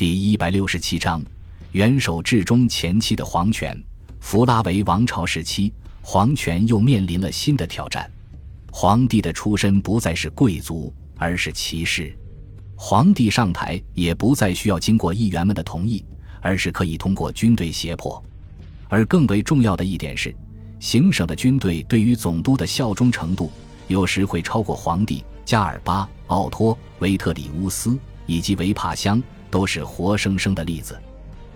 第一百六十七章，元首至中前期的皇权。弗拉维王朝时期，皇权又面临了新的挑战。皇帝的出身不再是贵族，而是骑士。皇帝上台也不再需要经过议员们的同意，而是可以通过军队胁迫。而更为重要的一点是，行省的军队对于总督的效忠程度，有时会超过皇帝。加尔巴、奥托、维特里乌斯以及维帕乡都是活生生的例子。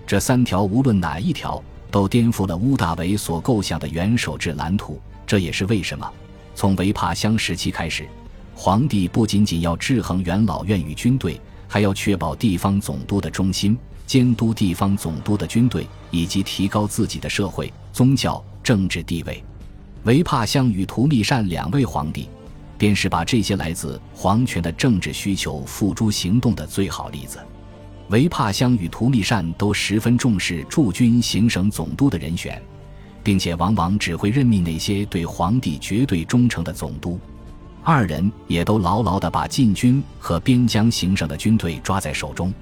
这三条无论哪一条，都颠覆了乌大维所构想的元首制蓝图。这也是为什么，从维帕乡时期开始，皇帝不仅仅要制衡元老院与军队，还要确保地方总督的忠心，监督地方总督的军队，以及提高自己的社会、宗教、政治地位。维帕乡与图密善两位皇帝。便是把这些来自皇权的政治需求付诸行动的最好例子。维帕乡与图密善都十分重视驻军行省总督的人选，并且往往只会任命那些对皇帝绝对忠诚的总督。二人也都牢牢地把禁军和边疆行省的军队抓在手中。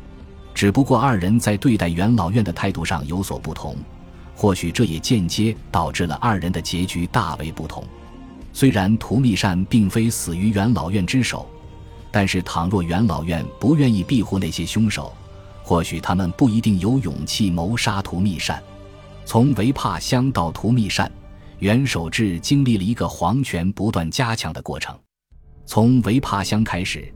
只不过二人在对待元老院的态度上有所不同，或许这也间接导致了二人的结局大为不同。虽然图密善并非死于元老院之手，但是倘若元老院不愿意庇护那些凶手，或许他们不一定有勇气谋杀图密善。从维帕乡到图密善，元首制经历了一个皇权不断加强的过程。从维帕乡开始，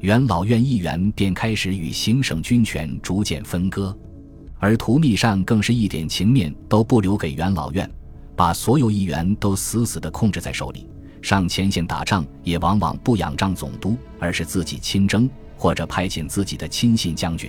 元老院议员便开始与行省军权逐渐分割，而图密善更是一点情面都不留给元老院。把所有议员都死死地控制在手里，上前线打仗也往往不仰仗总督，而是自己亲征，或者派遣自己的亲信将军。